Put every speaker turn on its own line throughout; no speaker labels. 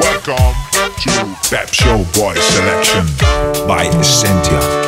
Welcome to Pep Show Boy Selection by Essentia.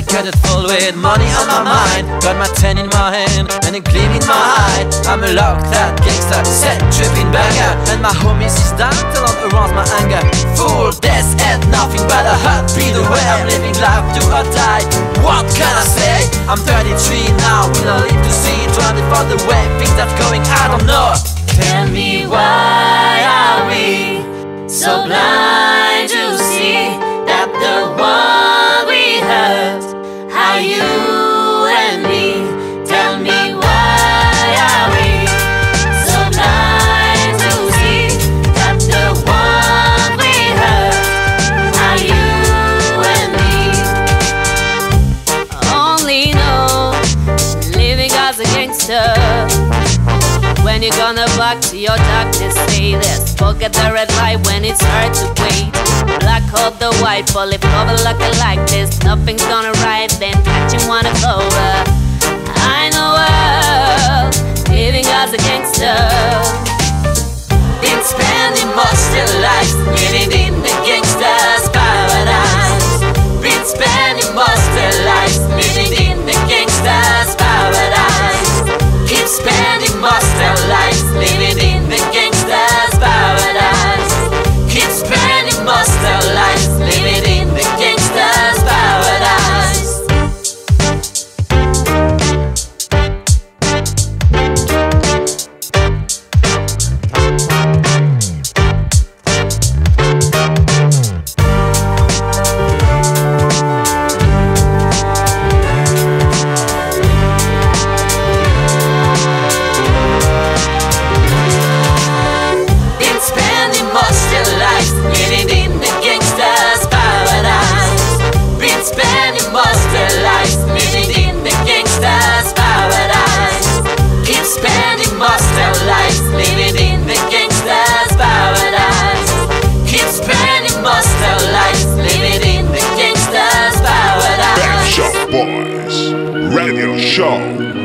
An educated fool with money on my mind. Got my ten in my hand and a gleam in my eye. I'm a lock that gangster, set tripping banger. And my homies is down till I'm around my anger. Fool, this ain't nothing but a heartbeat the way I'm living life do or die. What can I say? I'm 33 now, will I live to see 24 the way things are going? I don't know.
Tell me why are we so blind to see a. When you're gonna back to your darkness, say this. Forget the red light when it's hard to wait. Black or the white, bullet cover looking like this. Nothing's gonna right, then catching one of over. I know world, living as a gangster. Been spending most their lives living in the gangster's paradise. Been spending most spending most their Show.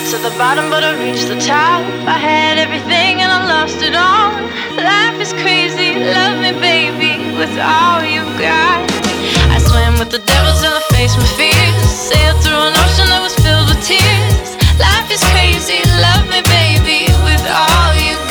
fell to the bottom, but I reached the top. I had everything and I lost it all. Life is crazy, love me, baby, with all you got. I swam with the devil till
I
faced my
fears. Sailed through an ocean that was filled with tears. Life is crazy, love me, baby, with all
you got.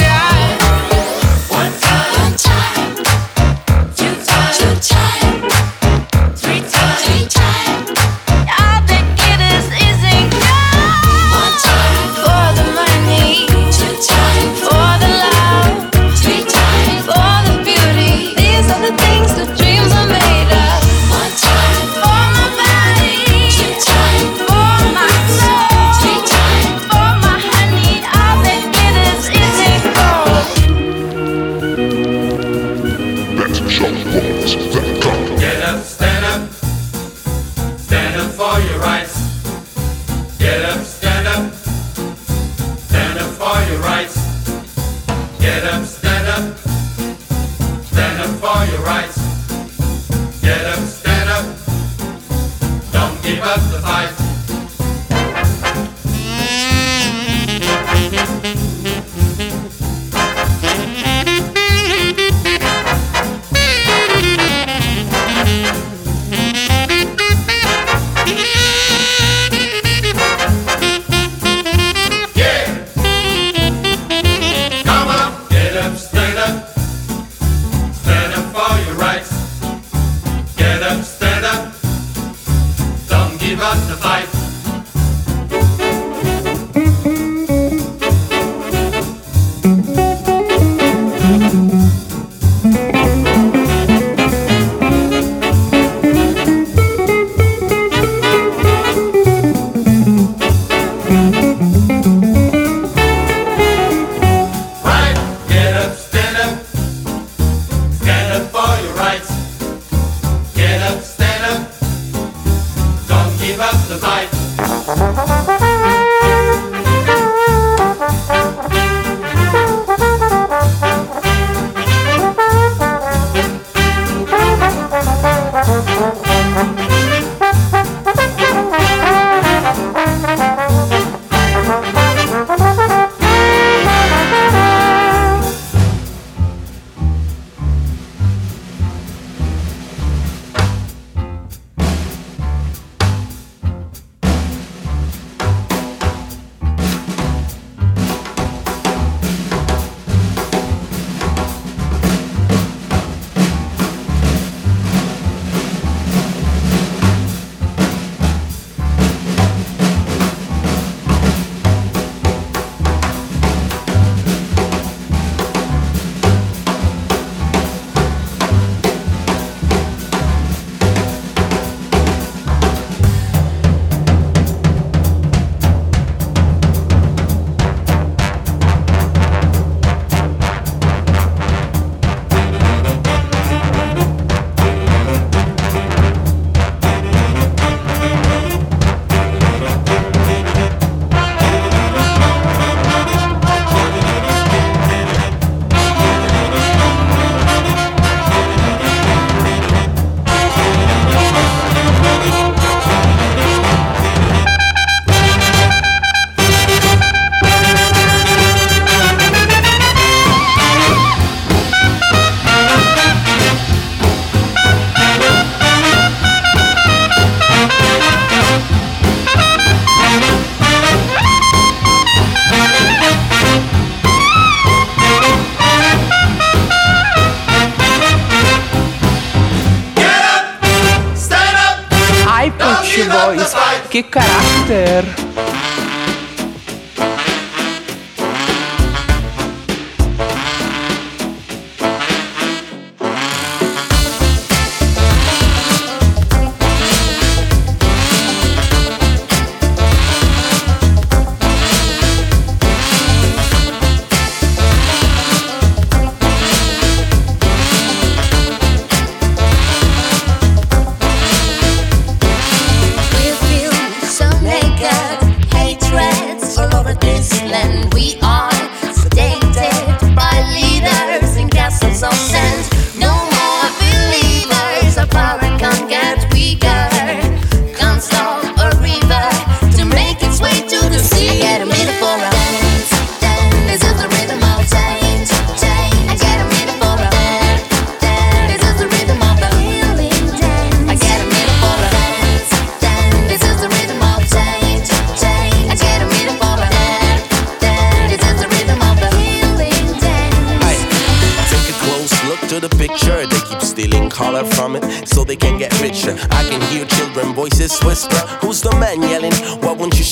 You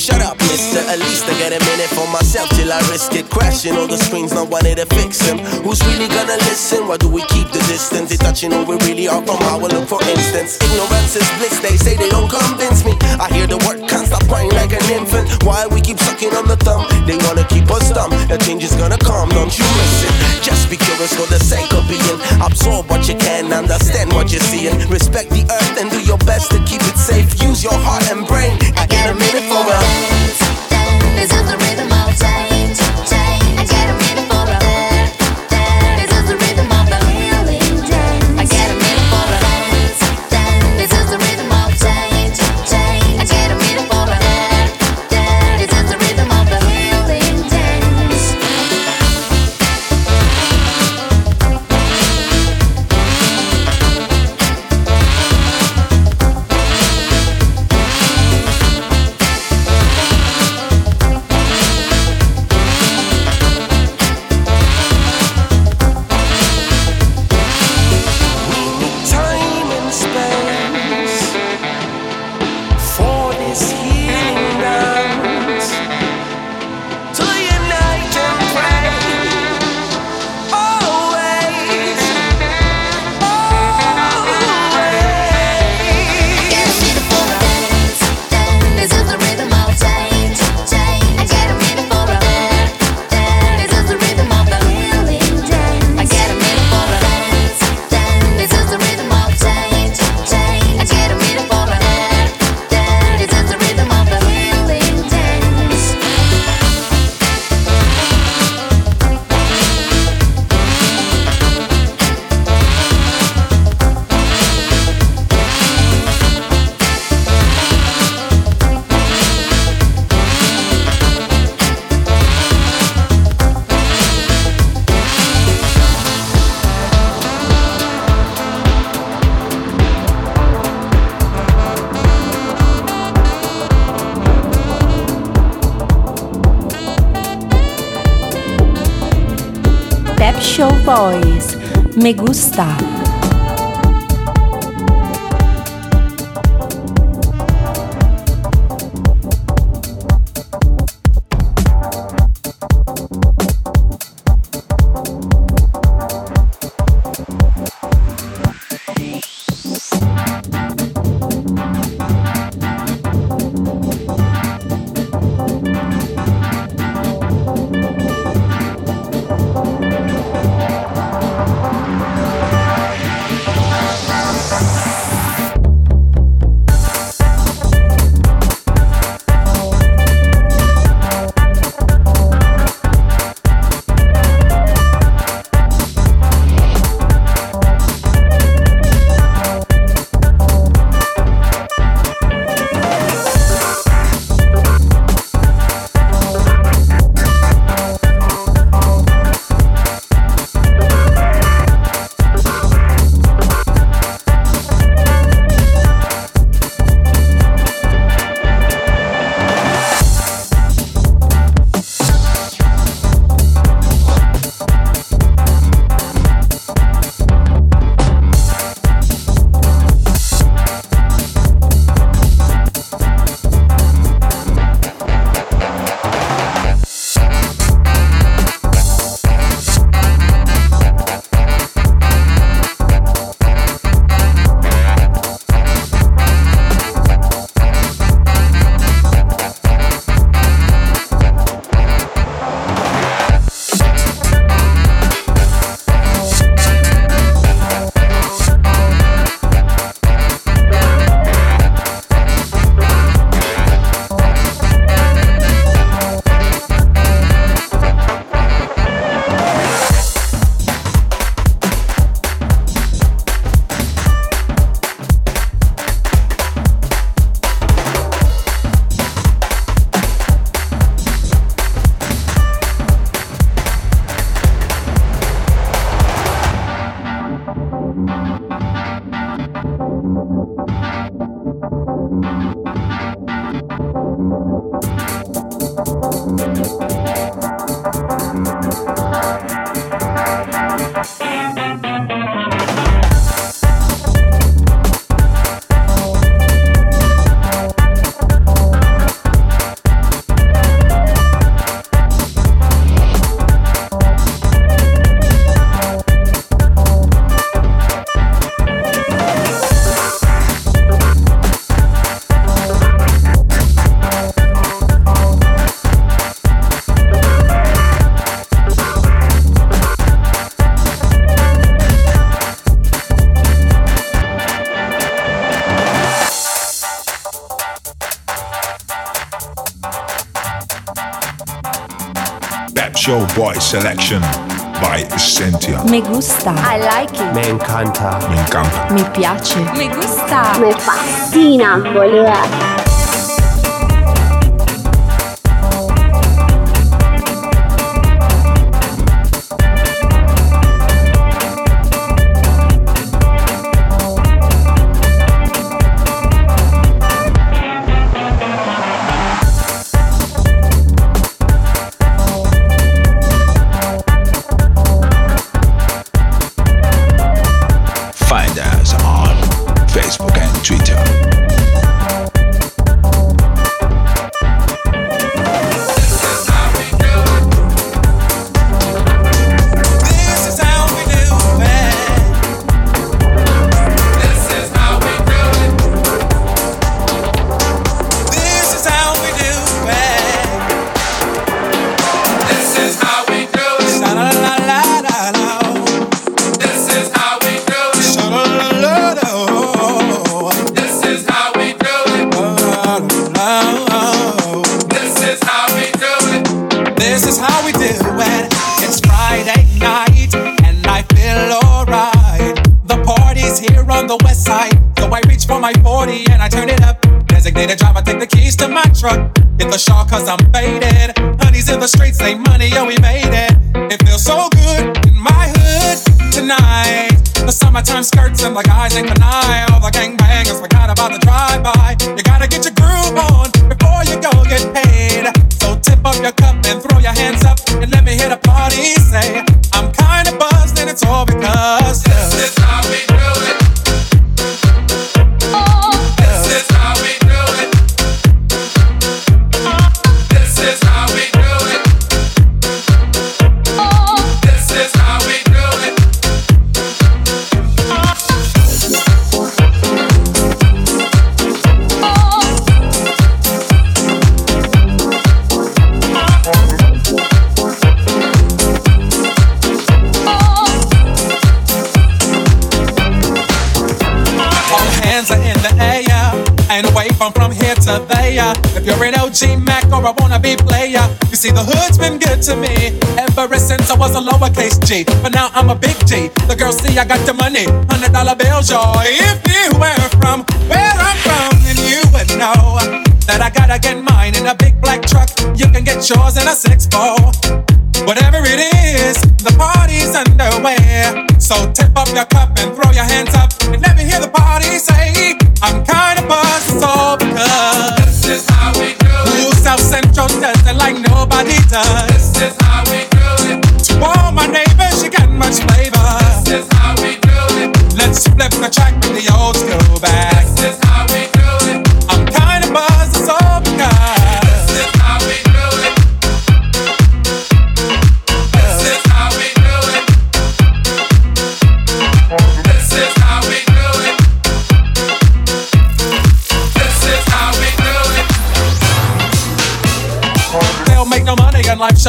know we keep the distance? They touching over really are from our look for instance. Ignorance is bliss, they say they don't convince me. I hear the word can't stop crying like an infant. Why we keep sucking on the thumb? They wanna keep us dumb. The change is gonna come, don't you miss it? Just be curious for the sake of being. Absorb what you can, understand what you're seeing. Respect the earth and do your best to keep it safe. Use your heart and brain. I get a minute for a
Me
Boy selection by Essentia.
Me gusta.
I like it.
Me encanta.
Me encanta.
Mi piace. Me gusta.
Me fascina, boluda.
see, the hood's been good to me ever since I was a lowercase G. But now I'm a big G. The girls see I got the money, hundred dollar bills, y'all. If you were from where I'm from, then you would know that I gotta get mine in a big black truck. You can get yours in a six four. Whatever it is, the party's underway. So tip up your cup and throw your hands up and let me hear the This is how we do it. To all my neighbors, you got much flavor. This is how we do it. Let's flip the track with the old school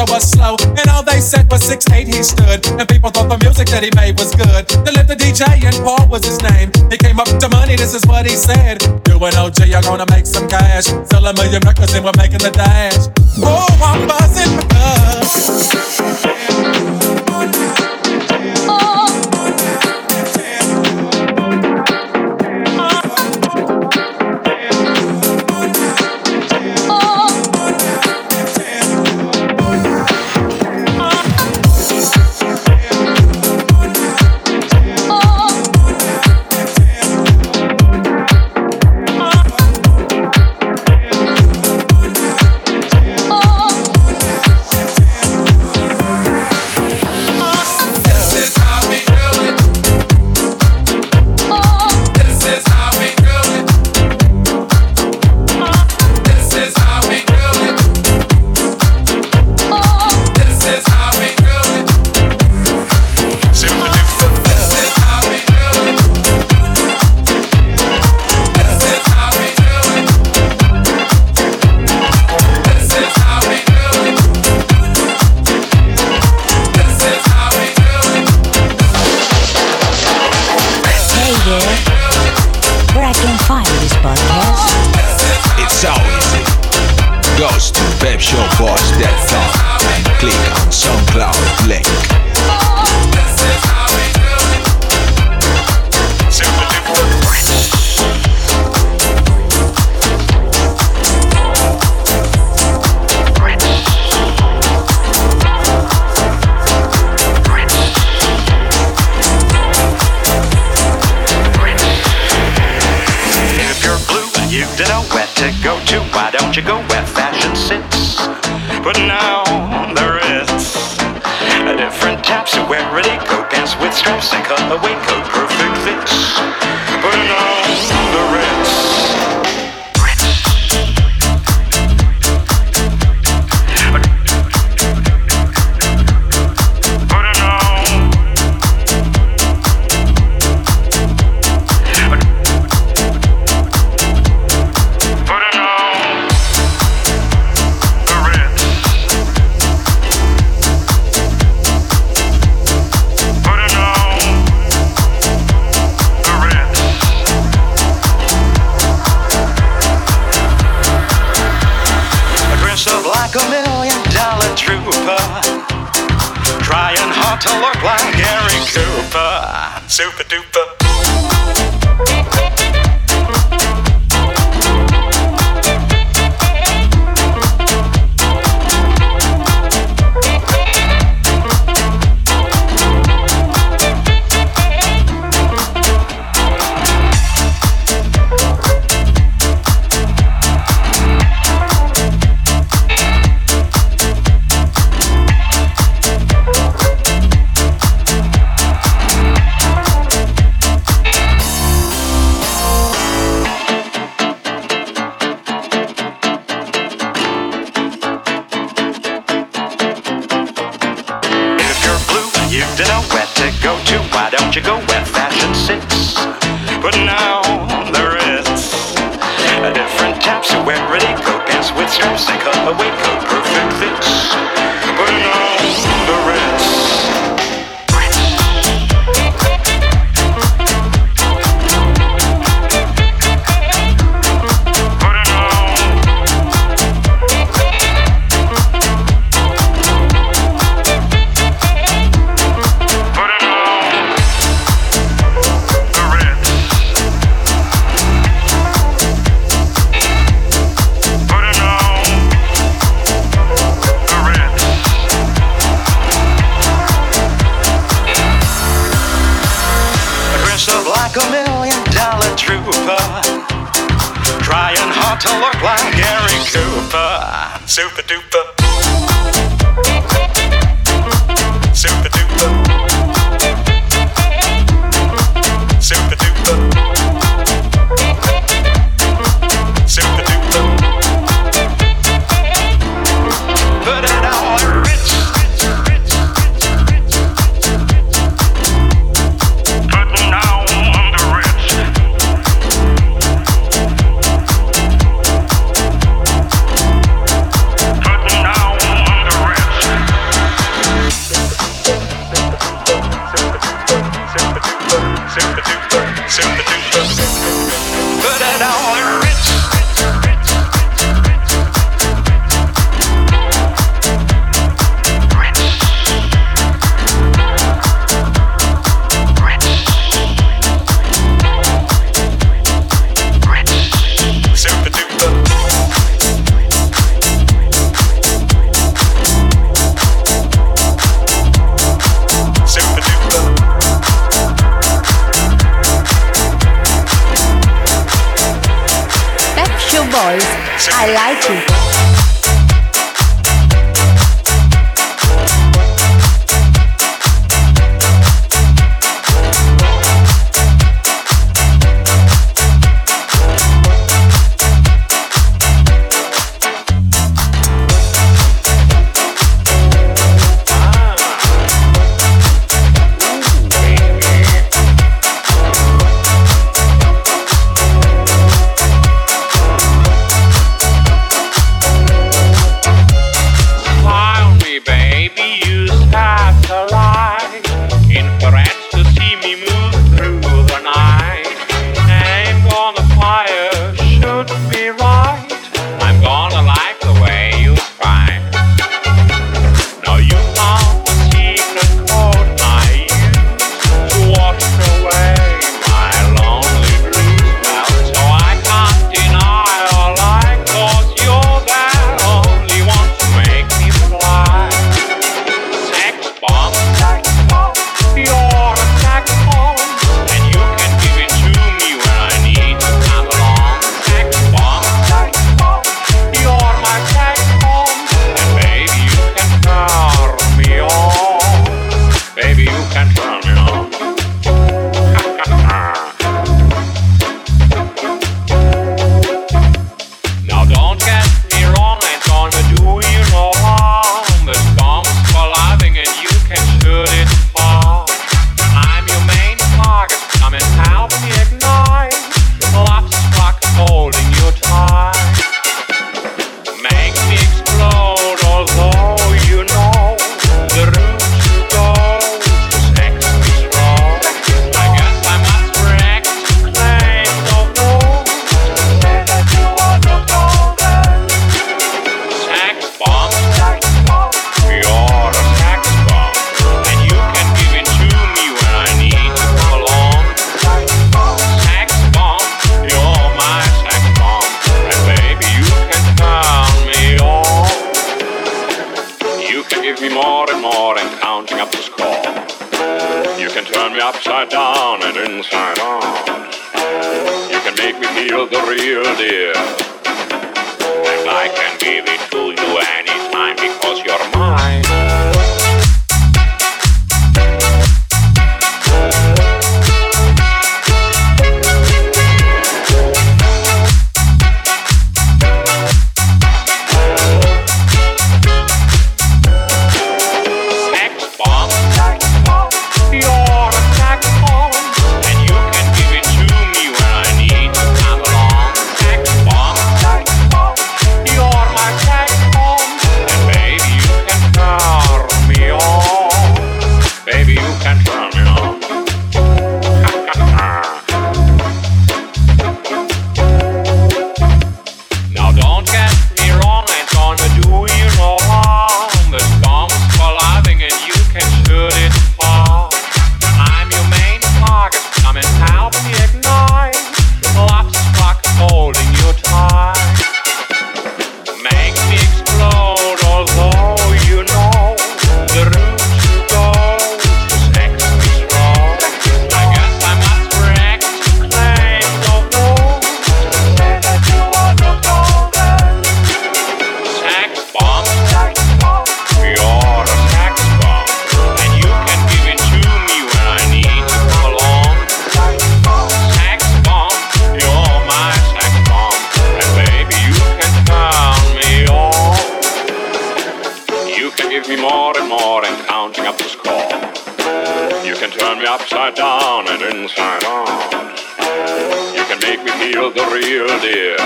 show was slow. And all they said was six eight he stood. And people thought the music that he made was good. They lived the DJ and Paul was his name. He came up to money, this is what he said. You and OG are gonna make some cash. Sell a million records and we're making the dash. Oh, I'm buzzing because.
Cooper.
real deal. me more and more and counting up the score. You can turn me upside down and inside out. You can make me feel the real deal.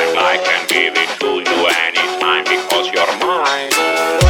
And I can give it to you anytime because you're mine.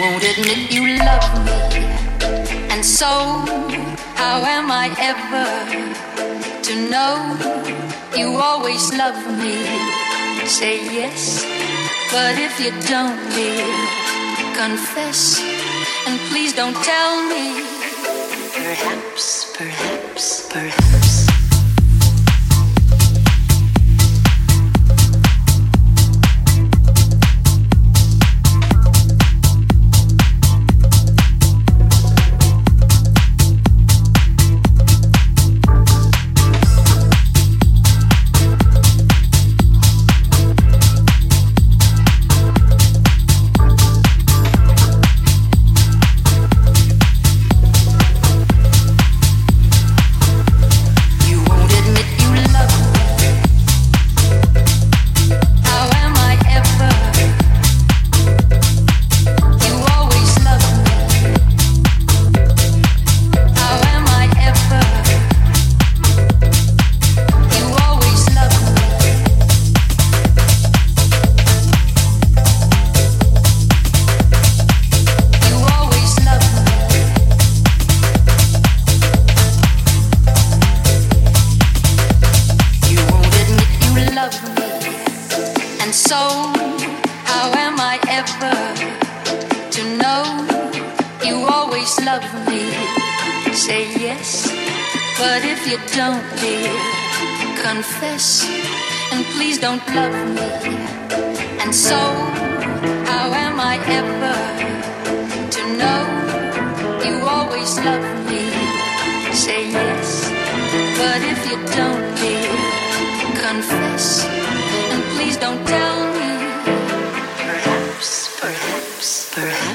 won't admit you love me. And so, how am I ever to know you always love me? Say yes, but if you don't, dear, confess. And please don't tell me. Perhaps, perhaps, perhaps. But if you don't, dear, confess. And please don't love me. And so, how am I ever to know you always love me? Say yes. But if you don't, dear, confess. And please don't tell me. Perhaps, perhaps, perhaps.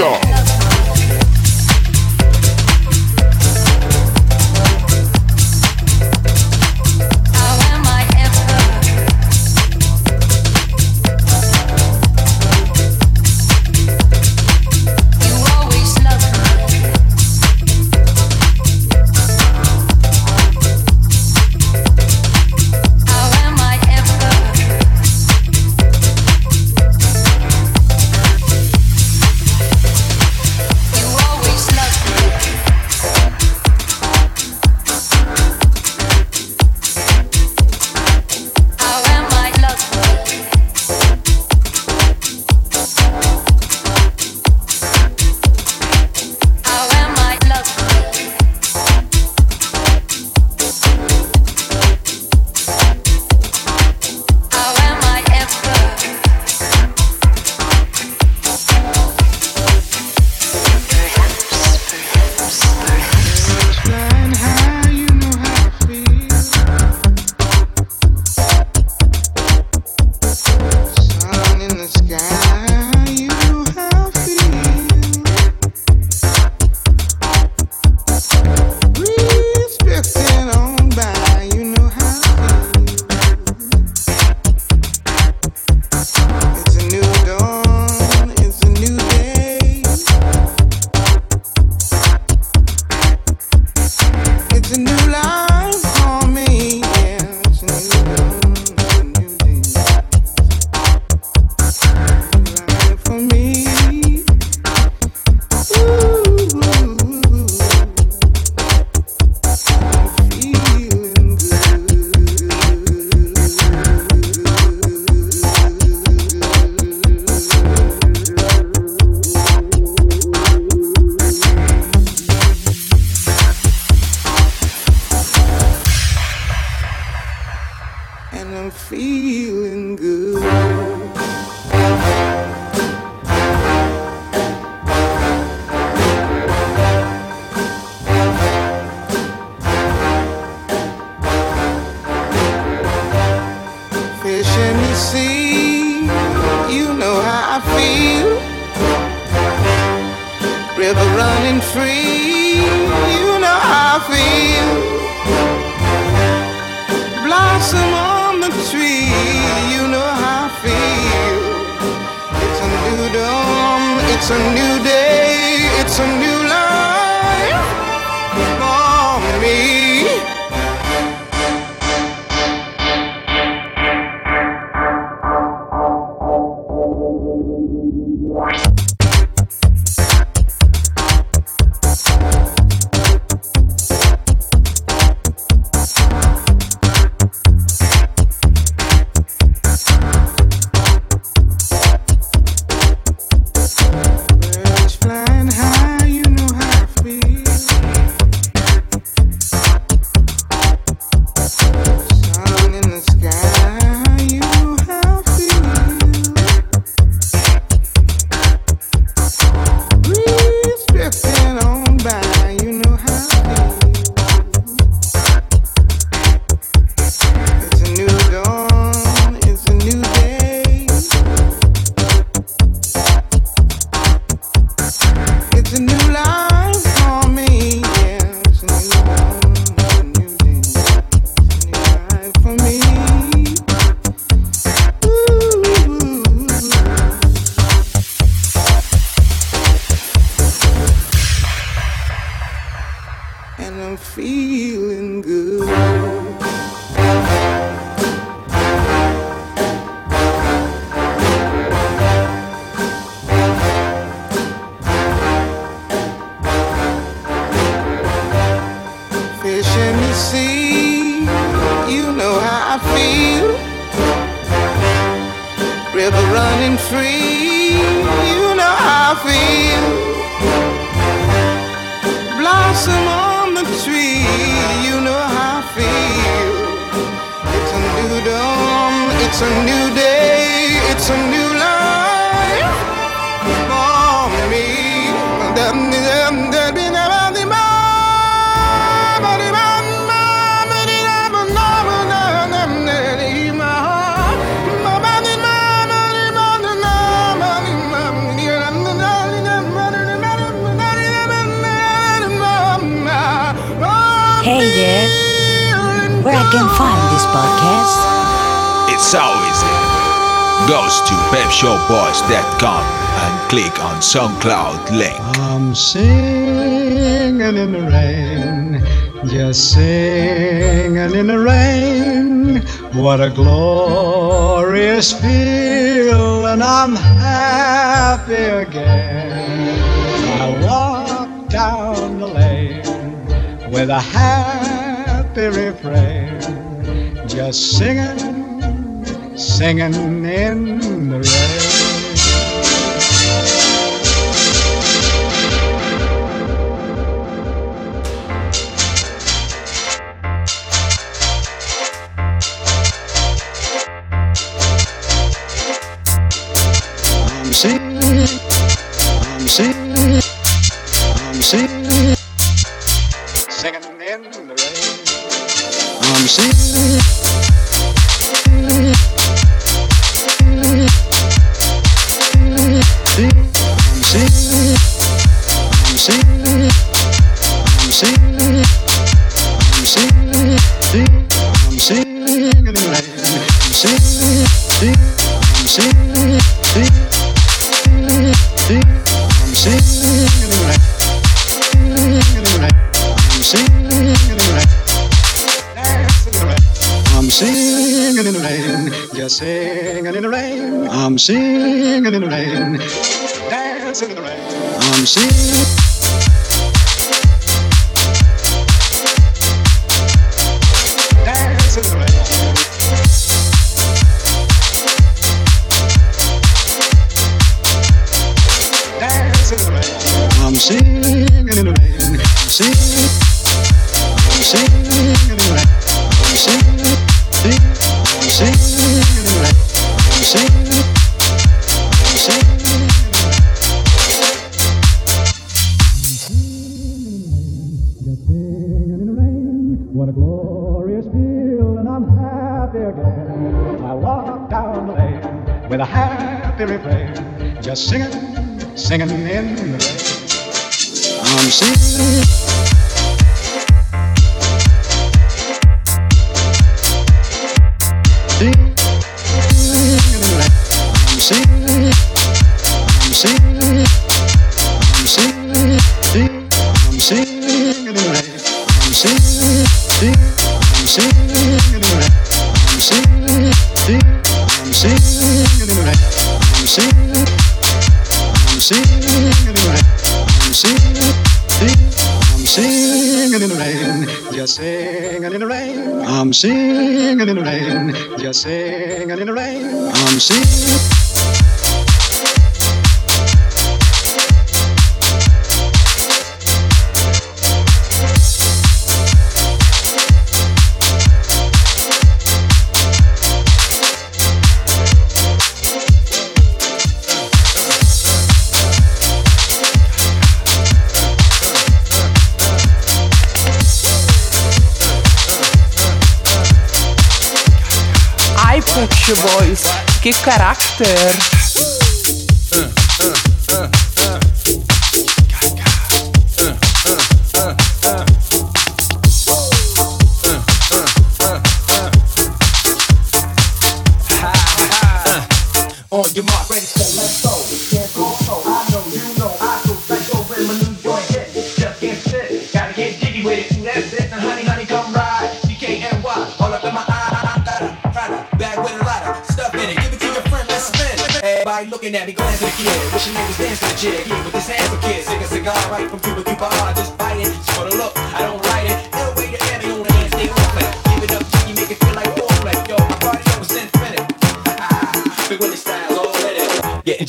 Show. new life. SoundCloud link.
I'm singing in the rain, just singing in the rain. What a glorious feel, and I'm happy again. I walk down the lane with a happy refrain, just singing, singing in the rain. I'm singing. singing in the rain. I'm singing.
character.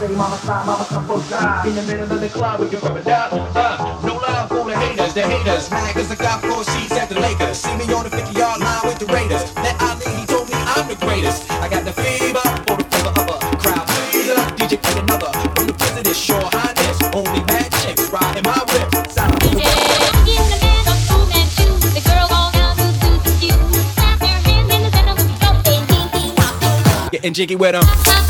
Say, mama stop, mama stop, both side. In the middle of the club with your rubber duck. Uh, no love for the haters, the haters. Mad cause I got four seats at the Lakers. See me on the 50 yard line with the Raiders. That Ali, he told me I'm the greatest. I got the fever for the fever of a crowd pleaser. DJ played another from the president, sure highness. Only mad chicks riding my whip. Getting jiggy with 'em.